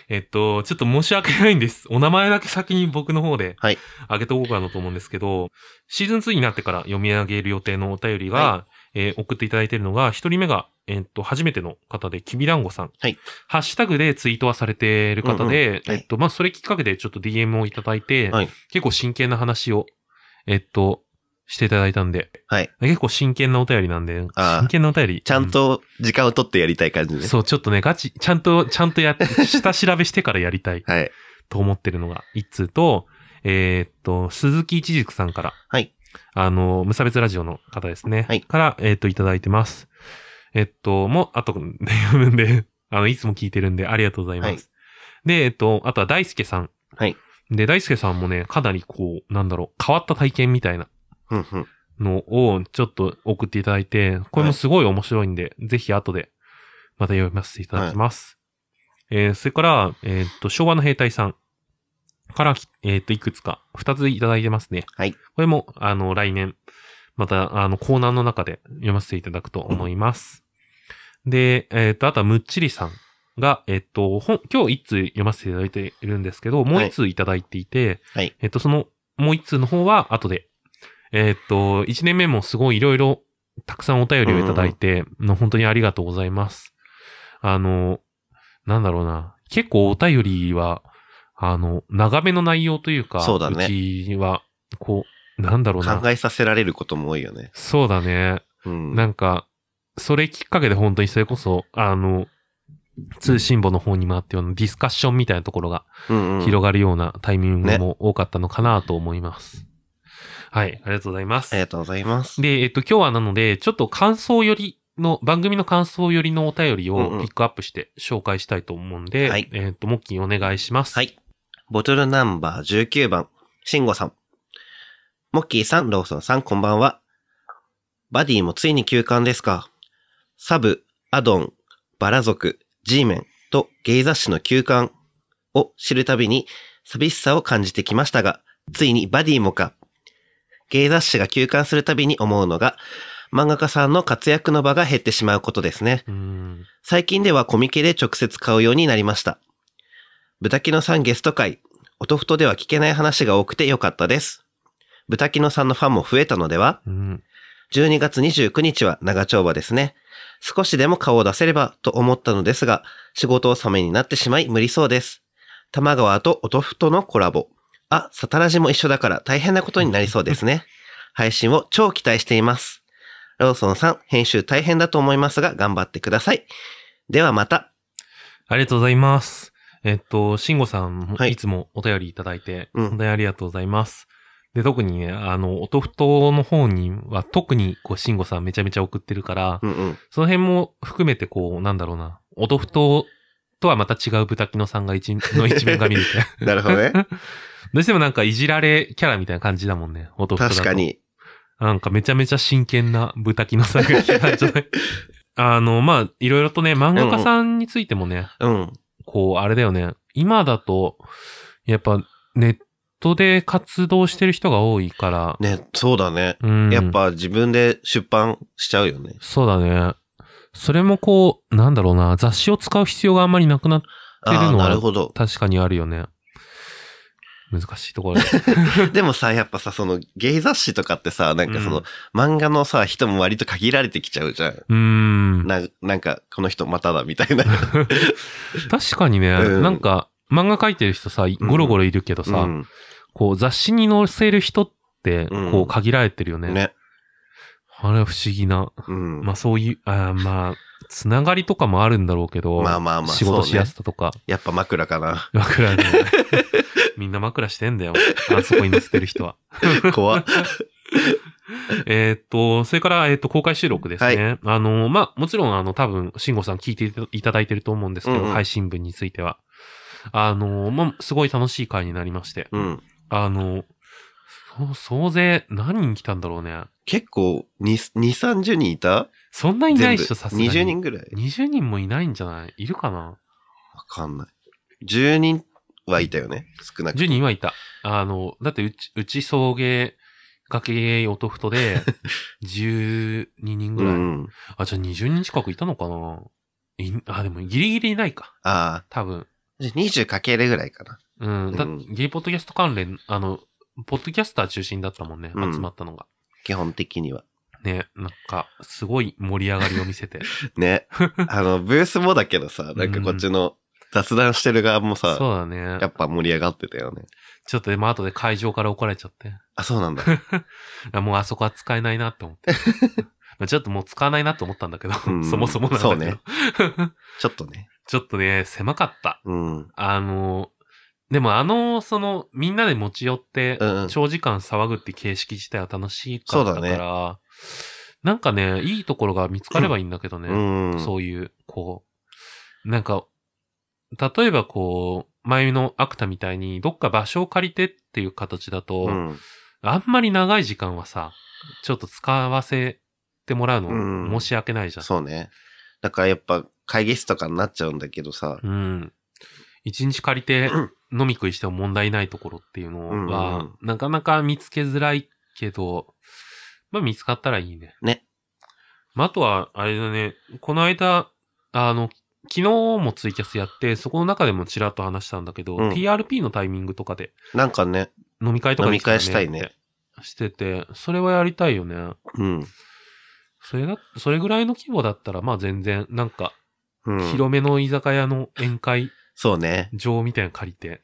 えっと、ちょっと申し訳ないんです。お名前だけ先に僕の方で、はい。あげておこうかなと思うんですけど、シーズン2になってから読み上げる予定のお便りが、はえー送っていただいているのが、一人目が、えっと、初めての方で、きびだんごさん。はい。ハッシュタグでツイートはされている方で、うんうんはい。えっと、まあ、それきっかけでちょっと DM をいただいて、はい。結構真剣な話を、えっと、していただいたんで、はい。結構真剣なお便りなんで、あー真剣なお便り。ちゃんと時間を取ってやりたい感じね。うんそう、ちょっとね、ガチ、ちゃんと、ちゃんとや、下調べしてからやりたいはい。と思ってるのが一通と、えーっと、鈴木一軸さんから、はい。あの、無差別ラジオの方ですね。はいから、えーっと、いただいてます。えっと、もう、あと、ね読むんで、あの、いつも聞いてるんで、ありがとうございます。はいで、えっと、あとは大輔さん。はい。で、大輔さんもね、かなりこう、なんだろう、変わった体験みたいな。のをちょっと送っていただいて、これもすごい面白いんで、ぜひ後でまた読ませていただきます。えーそれから、えーっと、昭和の兵隊さんから、えーっと、いくつか、二ついただいてますね。はい。これも、あの、来年、また、あの、コーナーの中で読ませていただくと思います。で、えーっと、あとは、むっちりさんが、えーっと、本、今日一通読ませていただいているんですけど、もう一通いただいていて、はい。えっと、その、もう一通の方は後で。えっと、一年目もすごいいろいろたくさんお便りをいただいて、の本当にありがとうございます。あの、なんだろうな。結構お便りは、あの、長めの内容というか、そうだねちは、こう、なんだろうな。考えさせられることも多いよね。そうだね。うん。なんか、それきっかけで本当にそれこそ、あの、通信簿の方にもあったようなディスカッションみたいなところが広がるようなタイミングも多かったのかなと思います。はい、ありがとうございます。ありがとうございます。で、えっと、今日はなので、ちょっと感想よりの、番組の感想よりのお便りうんうんをピックアップして紹介したいと思うんで、はいえっと、モッキーお願いします。はい。ボトルナンバー19番、シンゴさん。モッキーさん、ローソンさん、こんばんは。バディもついに休刊ですか。サブ、アドン、バラ族、G メンとゲイ雑誌の休刊を知るたびに寂しさを感じてきましたが、ついにバディもか。ゲイ雑誌が休刊するたびに思うのが、漫画家さんの活躍の場が減ってしまうことですね。うん。最近ではコミケで直接買うようになりました。豚キノさんゲスト会、おとふとでは聞けない話が多くてよかったです。豚キノさんのファンも増えたのではうん。12月29日は長丁場ですね。少しでも顔を出せればと思ったのですが、仕事納めになってしまい無理そうです。玉川とおとふとのコラボ。あ、サタラジも一緒だから大変なことになりそうですね。配信を超期待しています。ローソンさん、編集大変だと思いますが頑張ってください。ではまた。ありがとうございます。えっと、慎吾さん、はいい、つもお便りいただいて、うん本当にありがとうございます。で、特にね、あの、おとふとの方には特に、こう、慎吾さんめちゃめちゃ送ってるから、うんうん。その辺も含めて、こう、なんだろうな、おとふととはまた違う豚キノさんが一の一面が見れて。なるほどね。どうしてもなんかいじられキャラみたいな感じだもんね、おとふとだと。確か。に。なんかめちゃめちゃ真剣な豚キノさんが来たんじゃないあの、まあ、いろいろとね、漫画家さんについてもね、うん。こう、あれだよね。今だと、やっぱ、ネットで活動してる人が多いから、ね、そうだね。うん。やっ。ぱ自分で出版しちゃうよね。そうだね。それもこう、なんだろうな、雑誌を使う必要があんまりなくなっってるああ、のはなるほど。確かにあるよね。難しいところで。でもさ、やっぱさ、そのゲイ雑誌とかってさ、なんかその、漫画のさ、人も割と限られてきちゃうじゃん。うーん。ななんか、この人まただみたいな。確かにね、うんなんか、漫画描いてる人さ、ゴロゴロいるけどさ、うんこう雑誌に載せる人って、うんこう限られてるよね。ね。あれは不思議な。うん。まあそういう、あーまあ、つながりとかもあるんだろうけど、まあまあまあ仕事しやすさとか、やっぱ枕かな。枕ね。みんな枕してんだよ。あそこに載せてる人は。怖っ。えーっと、それから、えーっと、公開収録ですね。あの、まあ、もちろん、あの、多分、慎吾さん聞いていただいてると思うんですけど、うんうん配信分については。あの、まあ、すごい楽しい回になりまして。うん。あの、総勢何人来たんだろうね。結構、2、2 30人いた？そんないないっしょ、さすがに。20人ぐらい20人もいないんじゃない？いるかな？わかんない。10人はいたよね。少なくと ?10 人はいた。あの、だってうち、うち送迎、崖ゲイおとふとで、12人ぐらい。うん。あ、じゃあ20人近くいたのかな？いあ、でもギリギリいないか。あ多分。あ、20かけるぐらいかな。うん。だうんゲイポッドキャスト関連、あの、ポッドキャスター中心だったもんね。うん集まったのが。基本的には。ね、なんか、すごい盛り上がりを見せて。ね。あの、ブースもだけどさ、なんかこっちの雑談してる側もさ、そうだねや。っぱ盛り上がってたよね。ちょっとでも後で会場から怒られちゃって。あ、そうなんだ。あもうあそこは使えないなって思って。まあちょっともう使わないなと思ったんだけど、うん そもそもなんだけど。ちょっとね。ちょっとね、狭かった。うん。あの、でもあの、その、みんなで持ち寄って長時間騒ぐって形式自体は楽しかったかそうだねら、なんかね、いいところが見つかればいいんだけどね。うん。そういう、こう、なんか、例えばこう、前のアクタみたいに、どっか場所を借りてっていう形だと、うん。あんまり長い時間はさ、ちょっと使わせてもらううんの申し訳ないじゃん。そうね。だからやっぱ会議室とかになっちゃうんだけどさ。うん。一日借りて飲み食いしても問題ないところっていうのうんは、うんなかなか見つけづらいけど、まあ見つかったらいいね。ね。まあ、あとは、あれだね、この間、あの、昨日もツイキャスやって、そこの中でもちらっと話したんだけど、うん TRP のタイミングとかでなんかね。飲み会とか飲み会したいねしてて、それはやりたいよね。うん。それだ、それぐらいの規模だったら、まあ全然、なんか、うん。広めの居酒屋の宴会そうね。場みたいなの借りて、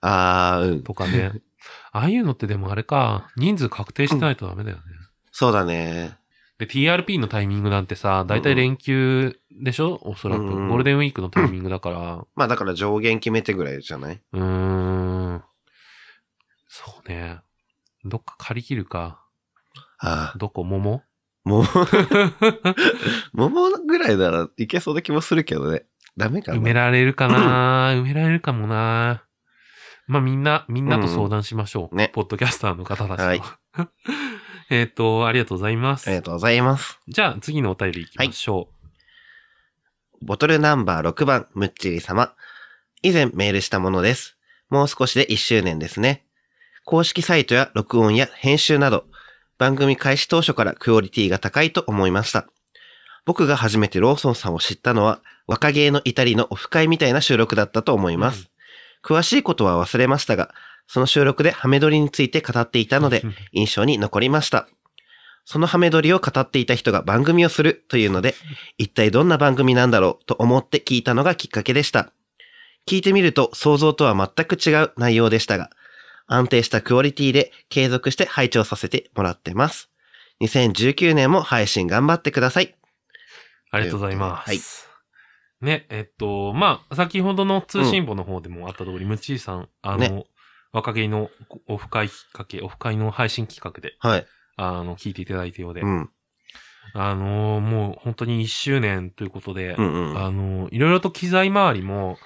あー、うん。とかね。ああいうのってでもあれか、人数確定してないとダメだよね。そうだね。で、TRP のタイミングなんてさ、だいたい連休でしょ？おそらく。うんうんゴールデンウィークのタイミングだから。まあだから上限決めてぐらいじゃない？うーん。そうね。どっか借り切るか。ああ。どこ？桃？もう、桃ぐらいならいけそうな気もするけどね。ダメかな？埋められるかな？埋められるかもなまあみんな、みんなと相談しましょう。うんねポッドキャスターの方たちと。はい えっと、ありがとうございます。ありがとうございます。じゃあ次のお便り行きましょボトルナンバー6番、むっちり様。以前メールしたものです。もう少しで1周年ですね。公式サイトや録音や編集など、番組開始当初からクオリティが高いと思いました。僕が初めてローソンさんを知ったのは、若芸の至りのオフ会みたいな収録だったと思います。詳しいことは忘れましたが、その収録でハメ撮りについて語っていたので、印象に残りました。そのハメ撮りを語っていた人が番組をするというので、一体どんな番組なんだろうと思って聞いたのがきっかけでした。聞いてみると想像とは全く違う内容でしたが、安定したクオリティで継続して拝聴させてもらってます。2019年も配信頑張ってください。ありがとうございます。はいね、えっと、まあ、先ほどの通信簿の方でもあった通り、ムッチーさん、あの、ね若気のオフ会きっかけ、オフ会の配信企画で、はい。あの、聞いていただいたようで、うん。あのもう本当に1周年ということで、うんうん。あのいろいろと機材周りも、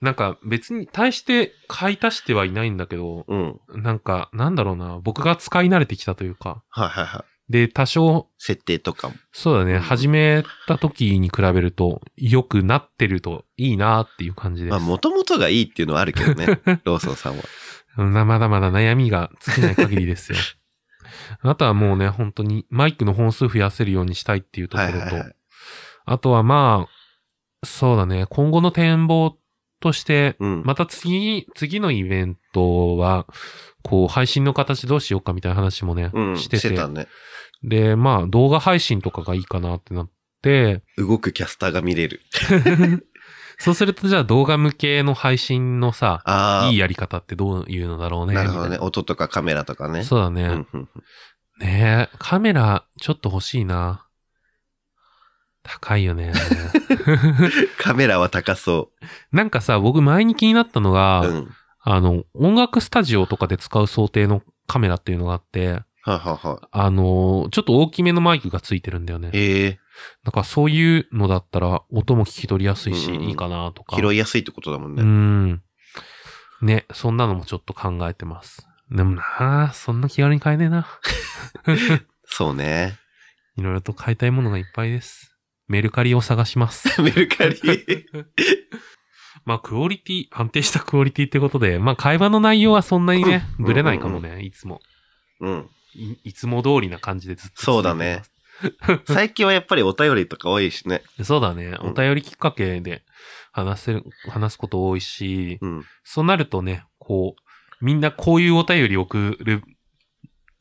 なんか別に対して買い足してはいないんだけど、うん。なんか、なんだろうな、僕が使い慣れてきたというか、はいはいはい。で、多少、設定とかも。そうだね、うん始めた時に比べると、良くなってるといいなっていう感じです。まあ、もともとがいいっていうのはあるけどね。ローソンさんは。うんまだまだ悩みが尽きない限りですよ。あとはもうね、本当にマイクの本数増やせるようにしたいっていうところと、はいはいはい。あとはまあ、そうだね、今後の展望として、うん。また次、次のイベントは、こう、配信の形どうしようかみたいな話もね、うん。してて。たね。で、まあ、動画配信とかがいいかなってなって、動くキャスターが見れる。そうするとじゃあ動画向けの配信のさ。いいやり方ってどういうのだろうね。なるほどね。音とかカメラとかね。そうだね。ねえ、カメラちょっと欲しいな。高いよね。カメラは高そなんかさ、僕前に気になったのが、う。うん。あの、音楽スタジオとかで使う想定のカメラっていうのがあって、はいはいはあの、ちょっと大きめのマイクがついてるんだよねい。。ええだからそういうのだったら音も聞き取りやすいし、うんうんいいかなとか。拾いやすいってことだもんうね。ん。ね、そんなのもちょっと考えてます。でもなそんな気軽に買えねえな。そうね。いろいろと買いたいものがいっぱいです。メルカリを探します。メルカリ。まあ、クオリティ、安定したクオリティってことで、まあ、会話の内容はそんなにね、うんぶれないかもね、いつも。うん。いいつも通りな感じでずっとそうだね 最近はやっぱりお便りとか多いしね。そうだね。うんお便りきっかけで話せる、話すこと多いし、うん。そうなるとね、こう、みんなこういうお便り送る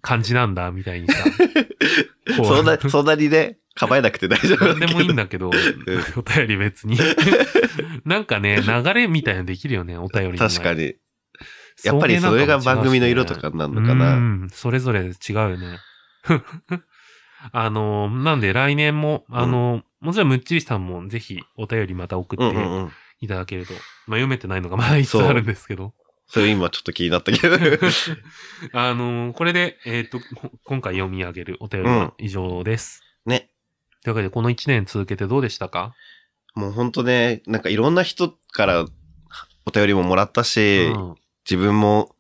感じなんだ、みたいにさ。そんな、そんなにね、構えなくて大丈夫なんでもいいんだだけど、お便り別に。なんかね、流れみたいなのできるよね、お便り確かに。やっぱりそれが番組の色とかになるのかうな。ん、それぞれ違うよね。あの、なんで来年も、あの、もちろんむっちりさんもぜひお便りまた送ってうんうんうん。いただけると、まあ読めてないのがまだいつあるんですけど。それ今ちょっと気になったけど。あの、これで、えっ、と、こ今回読み上げるお便りは以上です。ね。というわけで、この1年続けてどうでしたか？もうほんとね、なんかいろんな人からお便りももらったし、うん自分も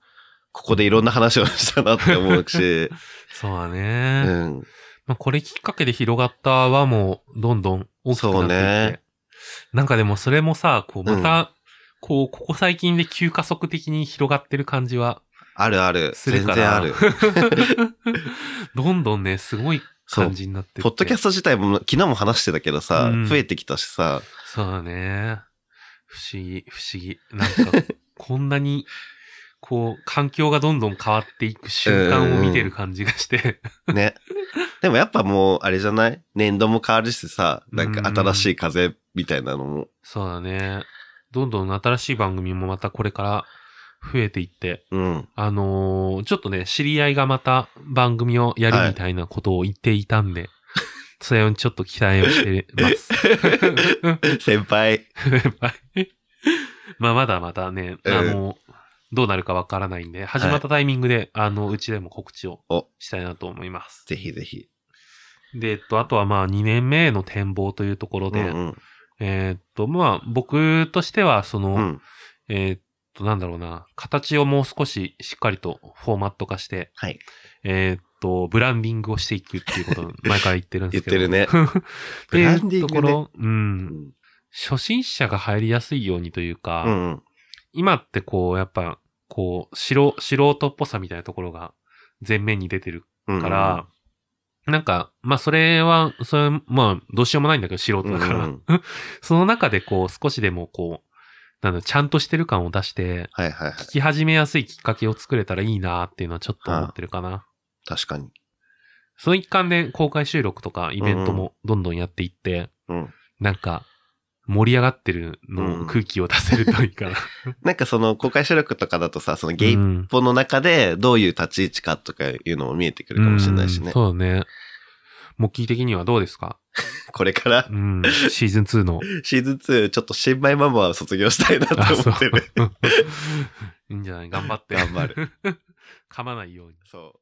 ここでいろんな話をしたなって思うし、そうだうね。ん。まあ、これきっかけで広がった輪もどんどん大きくなっていそう。ねなんかでもそれもさ、こうまた、うんこう、ここ最近で急加速的に広がってる感じはあるある。する全から。然ある。どんどんね、すごい感じになってってポッドキャスト自体も昨日も話してたけどさ、うん増えてきたしさ、そうだね。不思議、不思議。なんか、こんなに、こう、環境がどんどん変わっていく瞬間を見てる感じがして。ね。でもやっぱもう、あれじゃない？年度も変わるしさ、なんか新しい風みたいなのも、そうだね。どんどん新しい番組もまたこれから増えていって、うん。あのーちょっとね、知り合いがまた番組をやるみたいなことを言っていたんで、それをちょっと期待をしてます。先輩。はいまあ、まだまだね、うんあの、どうなるかわからないんで、始まったタイミングで、あの、うちでも告知をおしたいなと思います。ぜひぜひ。で、えっと、あとはまあ、2年目への展望というところで、うんうん。えーっと、まあ、僕としては、その、うん。えーっと、なんだろうな、形をもう少ししっかりとフォーマット化して、はい。えーっと、ブランディングをしていくっていうことを 前から言ってるんで言っすけど。てるね。ってブランディングねところ、う。うんん。初心者が入りやすいようにというか、うんうん。今ってこう、やっぱ、こう、素人、素人っぽさみたいなところが前面に出てるうんから、なんか、まあそれは、それ、まあどうしようもないんだけど、素人だから。うん その中でこう、少しでもこう、なんだ、ちゃんとしてる感を出して、はいはいはい。聞き始めやすいきっかけを作れたらいいなっていうのはちょっと思ってるかな。確かに。その一環で公開収録とかイベントもどんどんやっていって、うん。なんか、盛り上がってるのを空気を出せるといいかな。なんかその公開収録とかだとさ、そのゲイうんポの中でどういう立ち位置かとかいうのも見えてくるかもしれないしね。うんそうだね。モッキー的にはどうですか？これから？うん。シーズン2の。シーズン2ちょっと新米ママは卒業したいなとあ思ってる。いいんじゃない？頑張って。頑張る。噛まないように。そ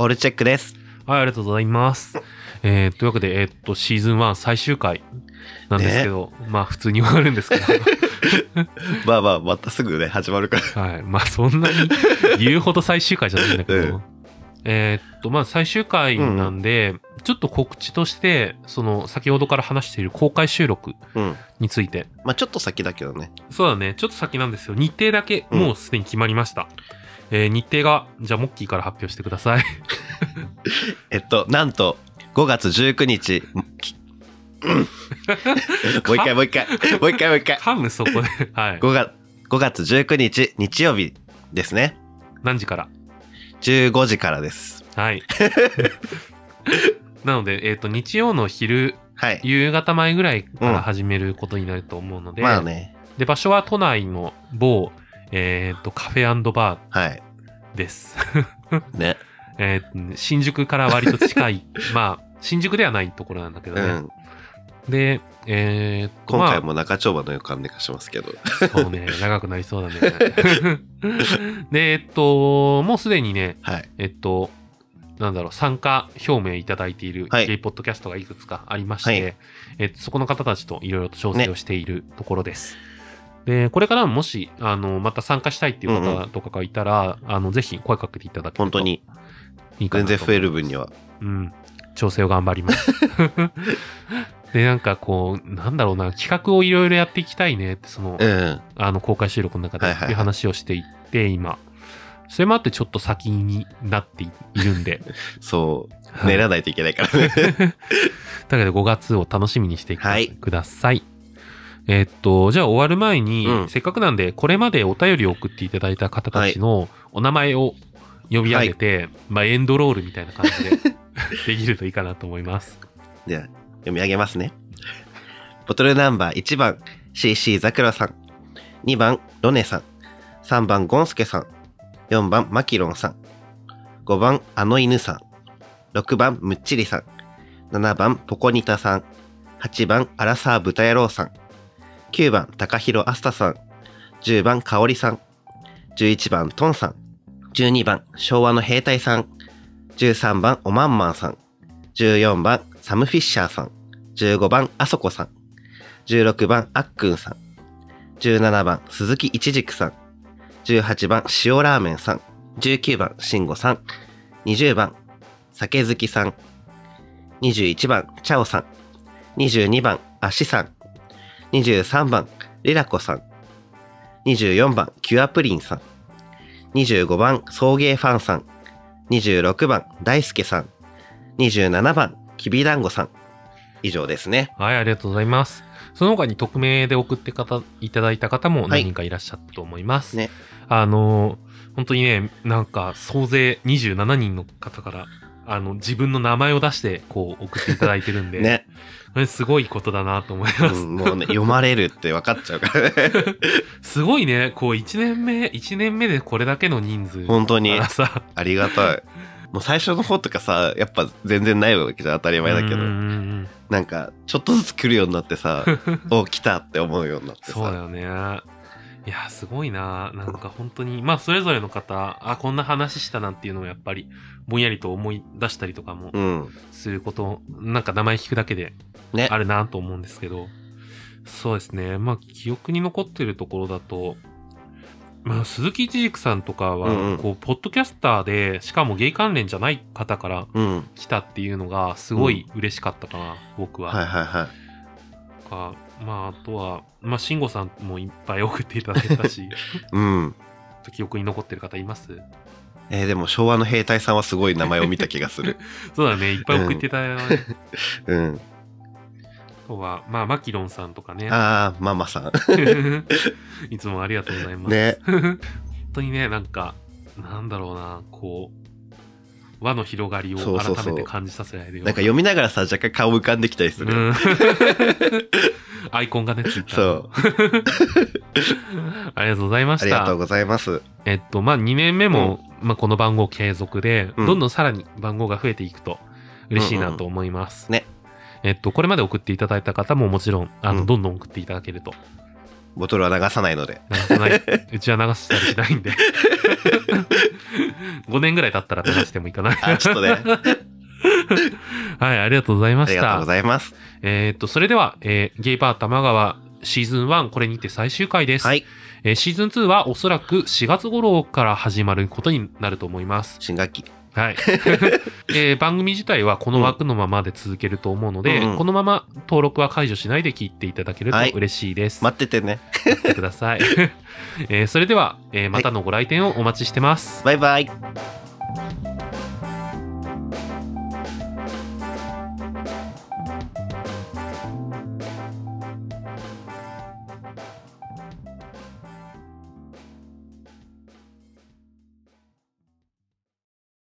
オールチェックです。はい、ありがとうございます。えー、というわけで、えーっと、シーズン1最終回なんですけど、まあ普通に終わるんですけど、まあまあ、またすぐね、始まるから。はい。まあそんなに言うほど最終回じゃないんだけど、うんえーっと、まあ最終回なんで、ちょっと告知として、その先ほどから話している公開収録うん。について、まあちょっと先だけどね。そうだね、ちょっと先なんですよ。日程だけうんもうすでに決まりました。えー日程が、じゃあモッキーから発表してください。えっと、なんと、5月19日。きうんもう一回、もう一回、もう一回、もう一回。ハムそこで、はい。5月、5月19日、日曜日ですね。何時から？15時からです。はい。なので、えっ、と、日曜の昼、はい。夕方前ぐらいから始めることになると思うので、まあね。で、場所は都内の某、えっ、と、カフェバはい。ーです。ね。えー新宿から割と近い、まあ、新宿ではないところなんだけどね。うん。で、えっ、と、今回まも中丁場の予感でかしますけど。あ、そうね、長くなりそうだね。で、えっと、もうすでにね、はい。えっと、なんだろう、参加表明いただいているはいゲイポッドキャストがいくつかありまして、はいえっと、そこの方たちといろいろと調整をしているところです。で、これからももし、あの、また参加したいっていううんう方とかがいたら、あの、ぜひ声かけていただけると本当に、いいかなと全然増える分には。うん。調整を頑張ります。で、なんかこう、なんだろうな、企画をいろいろやっていきたいねって、その、うん。あの、公開収録の中ではいはいはいいう話をしていって、今。それもあってちょっと先になっているんで。そう。はい練らないといけないからね。だけど5月を楽しみにしてくだ,、はいください。えーっと、じゃあ終わる前に、うんせっかくなんで、これまでお便りを送っていただいた方たちのお名前を呼び上げて、まあエンドロールみたいな感じで できるといいかなと思います。じゃあ、読み上げますね。ボトルナンバー1番、CC ザクラさん。2番、ロネさん。3番、ゴンスケさん。4番、マキロンさん。5番、あの犬さん。6番、むっちりさん。7番、ポコニタさん。8番、アラサー豚野郎さん。9番、高弘アスタさん。10番、かおりさん。11番、トンさん。12番、昭和の兵隊さん。13番、おまんまんさん。14番、サム・フィッシャーさん。15番、あそこさん。16番、あっくんさん。17番、鈴木一軸さん。18番、塩ラーメンさん。19番、しんごさん。20番、酒好きさん。21番、チャオさん。22番、あしさん。23番、リラコさん。24番、キュアプリンさん。25番、送迎ファンさん。26番、大輔さん。27番、きびだんごさん。以上ですね。はい、ありがとうございます。その他に匿名で送って方いただいた方も何人かいらっしゃったと思います。ねあのー本当にね、なんか総勢27人の方から、あの、自分の名前を出して、こう、送っていただいてるんで、ね。これすごいことだなと思います。うん、もうね、読まれるって分かっちゃうからね。すごいね、こう、1年目、1年目でこれだけの人数。本当にさ、ありがたい。もう最初の方とかさ、やっぱ全然ないわけじゃん当たり前だけどなんか、ちょっとずつ来るようになってさ、う んお、来たって思うようになってさ。そうだよね。いや、すごいな。なんか本当に、まあ、それぞれの方、あ、こんな話したなんていうのをやっぱり、ぼんやりと思い出したりとかもうん。すること、なんか名前聞くだけでねあ。るなと思うんですけど、そうですね。まあ、記憶に残ってるところだと、まあ、鈴木一軸さんとかは、うんうんこう、ポッドキャスターで、しかもゲイ関連じゃない方からうん。来たっていうのが、すごい嬉しかったかな、僕は。はいはいはい。か、まあ、あとは、まあ、慎吾さんもいっぱい送っていただいたし、うん。記憶に残ってる方います？えーでも昭和の兵隊さんはすごい名前を見た気がする。そうだね、いっぱい送っていただいた、ねうん。あとは、まあ、マキロンさんとかね。あー、ママさん。いつもありがとうございます。ね。本当にね、なんか、なんだろうな、こう、輪の広がりを改めて感じさせられるようなんか読みながらさ、若干顔浮かんできたりする。うんアイコンがね、ついた。そう。ありがとうございました。ありがとうございます。えっと、まあ、2年目も、まあ、この番号継続で、うんどんどんさらに番号が増えていくと嬉しいなと思います。うんうんね。えっと、これまで送っていただいた方ももちろん、あの、うんどんどん送っていただけると。ボトルは流さないので。流さない。うちは流したりしないんで。5年ぐらい経ったら流してもいいかな。あ、ちょっとね。はい、ありがとうございましありがとうごた。ざいます。えっと、それでは、えーゲイバー玉川シーズン1、これにて最終回です。はい。えーシーズン2はおそらく4月頃から始まることになると思います。新学期。はい。えー番組自体はこの枠のままで続けると思うので、うんうんこのまま登録は解除しないで聞いていただけるとはい嬉しいです。待っててね。待ってください。えーそれでは、えーまたのご来店をお待ちしてます。バイバイ。